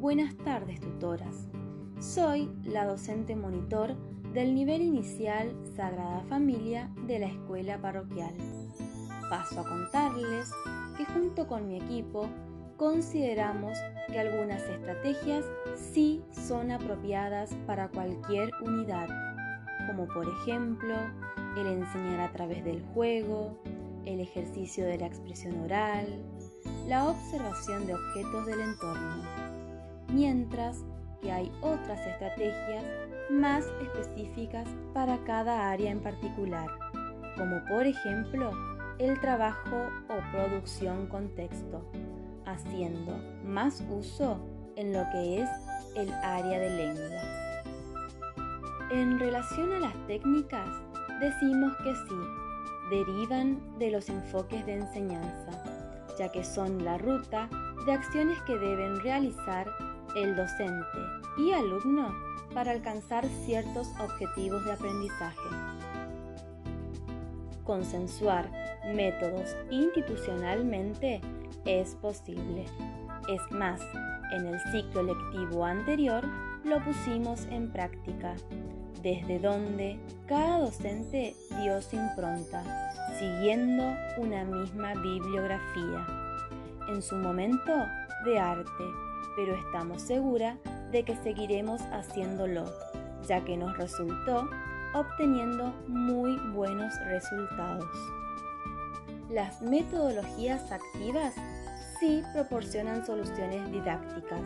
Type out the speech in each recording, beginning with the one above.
Buenas tardes, tutoras. Soy la docente monitor del nivel inicial Sagrada Familia de la escuela parroquial. Paso a contarles que junto con mi equipo consideramos que algunas estrategias sí son apropiadas para cualquier unidad, como por ejemplo el enseñar a través del juego, el ejercicio de la expresión oral, la observación de objetos del entorno, mientras que hay otras estrategias más específicas para cada área en particular, como por ejemplo el trabajo o producción con texto, haciendo más uso en lo que es el área de lengua. En relación a las técnicas, decimos que sí, derivan de los enfoques de enseñanza, ya que son la ruta de acciones que deben realizar el docente y alumno para alcanzar ciertos objetivos de aprendizaje. Consensuar métodos institucionalmente es posible. Es más, en el ciclo lectivo anterior lo pusimos en práctica, desde donde cada docente dio su impronta, siguiendo una misma bibliografía, en su momento de arte, pero estamos seguras de que seguiremos haciéndolo, ya que nos resultó obteniendo muy buenos resultados. Las metodologías activas sí proporcionan soluciones didácticas,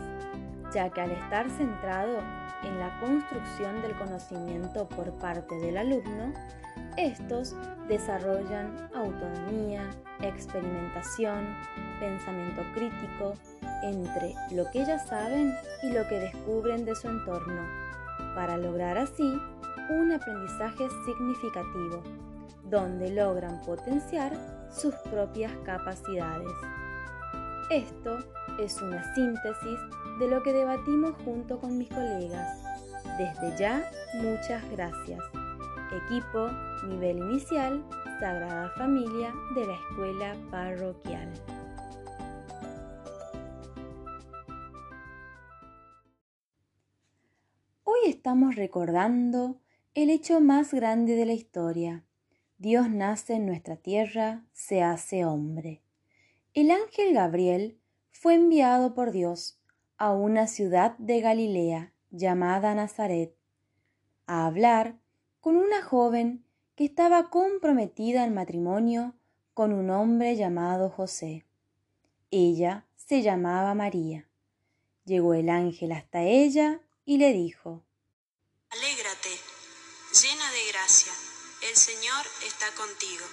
ya que al estar centrado en la construcción del conocimiento por parte del alumno, estos desarrollan autonomía, experimentación, pensamiento crítico entre lo que ya saben y lo que descubren de su entorno, para lograr así un aprendizaje significativo, donde logran potenciar sus propias capacidades. Esto es una síntesis de lo que debatimos junto con mis colegas. Desde ya, muchas gracias. Equipo, nivel inicial, Sagrada Familia de la Escuela Parroquial. Estamos recordando el hecho más grande de la historia. Dios nace en nuestra tierra, se hace hombre. El ángel Gabriel fue enviado por Dios a una ciudad de Galilea llamada Nazaret a hablar con una joven que estaba comprometida en matrimonio con un hombre llamado José. Ella se llamaba María. Llegó el ángel hasta ella y le dijo, llena de gracia, el Señor está contigo.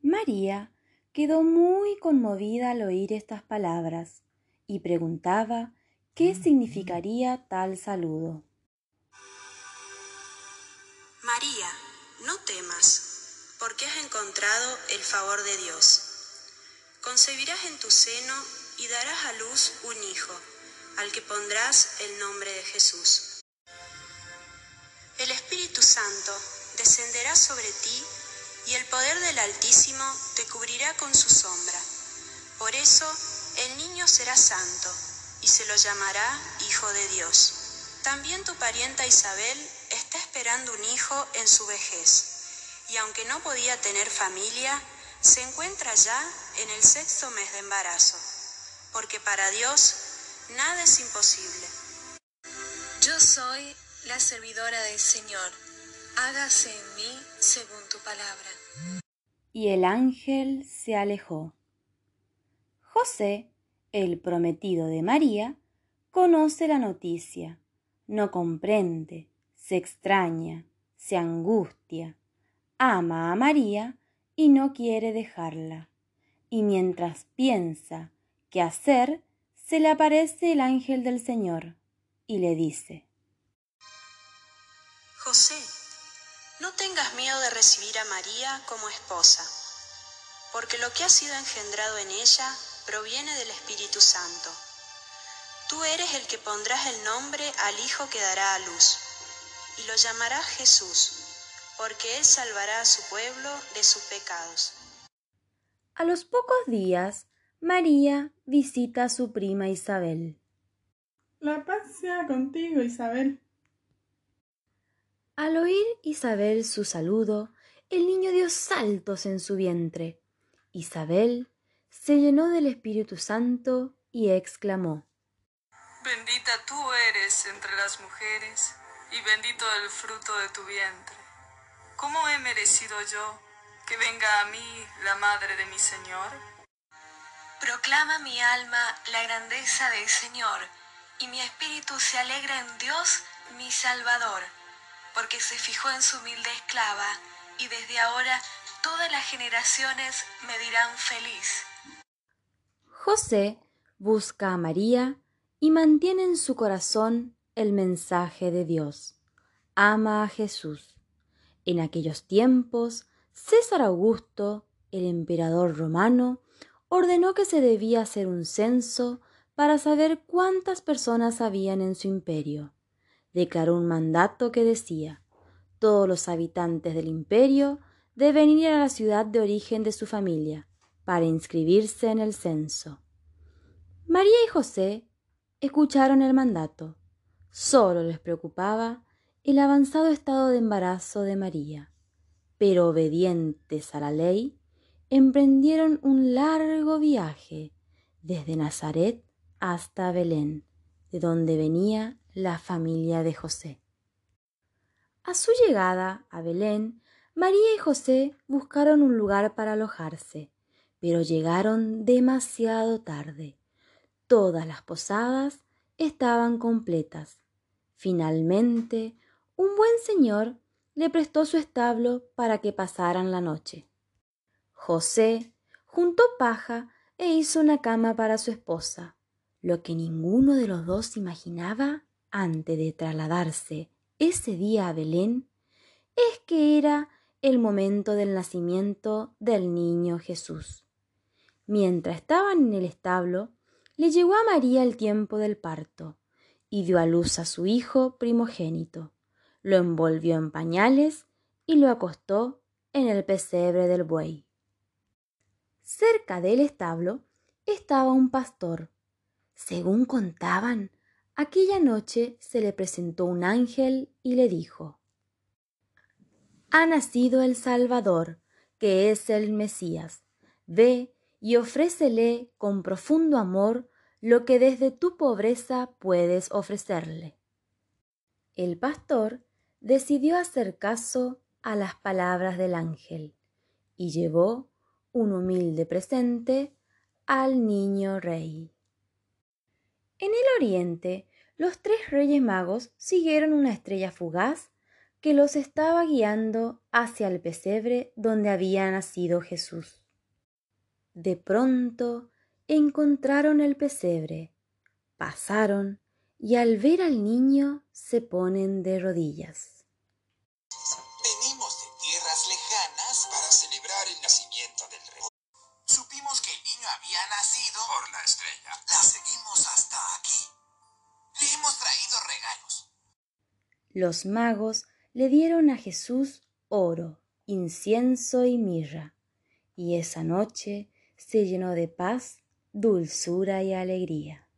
María quedó muy conmovida al oír estas palabras y preguntaba qué significaría tal saludo. María, no temas, porque has encontrado el favor de Dios. Concebirás en tu seno y darás a luz un hijo, al que pondrás el nombre de Jesús. Santo descenderá sobre ti y el poder del Altísimo te cubrirá con su sombra. Por eso el niño será santo y se lo llamará Hijo de Dios. También tu parienta Isabel está esperando un hijo en su vejez, y aunque no podía tener familia, se encuentra ya en el sexto mes de embarazo, porque para Dios nada es imposible. Yo soy la servidora del Señor, hágase en mí según tu palabra. Y el ángel se alejó. José, el prometido de María, conoce la noticia, no comprende, se extraña, se angustia, ama a María y no quiere dejarla. Y mientras piensa qué hacer, se le aparece el ángel del Señor y le dice, José, no tengas miedo de recibir a María como esposa, porque lo que ha sido engendrado en ella proviene del Espíritu Santo. Tú eres el que pondrás el nombre al Hijo que dará a luz, y lo llamarás Jesús, porque Él salvará a su pueblo de sus pecados. A los pocos días, María visita a su prima Isabel. La paz sea contigo, Isabel. Al oír Isabel su saludo, el niño dio saltos en su vientre. Isabel se llenó del Espíritu Santo y exclamó Bendita tú eres entre las mujeres, y bendito el fruto de tu vientre. ¿Cómo he merecido yo que venga a mí la madre de mi Señor? Proclama mi alma la grandeza del Señor, y mi espíritu se alegra en Dios, mi Salvador, porque se fijó en su humilde esclava, y desde ahora todas las generaciones me dirán feliz. José busca a María y mantiene en su corazón el mensaje de Dios. Ama a Jesús. En aquellos tiempos, César Augusto, el emperador romano, ordenó que se debía hacer un censo para saber cuántas personas habían en su imperio. Declaró un mandato que decía todos los habitantes del imperio deben ir a la ciudad de origen de su familia para inscribirse en el censo. María y José escucharon el mandato. Solo les preocupaba el avanzado estado de embarazo de María, pero obedientes a la ley, emprendieron un largo viaje desde Nazaret hasta Belén, de donde venía la familia de José. A su llegada a Belén, María y José buscaron un lugar para alojarse, pero llegaron demasiado tarde. Todas las posadas estaban completas. Finalmente, un buen señor le prestó su establo para que pasaran la noche. José juntó paja e hizo una cama para su esposa. Lo que ninguno de los dos imaginaba antes de trasladarse ese día a Belén es que era el momento del nacimiento del niño Jesús. Mientras estaban en el establo, le llegó a María el tiempo del parto y dio a luz a su hijo primogénito. Lo envolvió en pañales y lo acostó en el pesebre del buey. Cerca del establo estaba un pastor. Según contaban, aquella noche se le presentó un ángel y le dijo Ha nacido el Salvador, que es el Mesías. Ve y ofrécele con profundo amor lo que desde tu pobreza puedes ofrecerle. El pastor decidió hacer caso a las palabras del ángel y llevó un humilde presente al niño rey. En el oriente, los tres reyes magos siguieron una estrella fugaz que los estaba guiando hacia el pesebre donde había nacido Jesús. De pronto encontraron el pesebre, pasaron y al ver al niño se ponen de rodillas. Los magos le dieron a Jesús oro, incienso y mirra, y esa noche se llenó de paz, dulzura y alegría.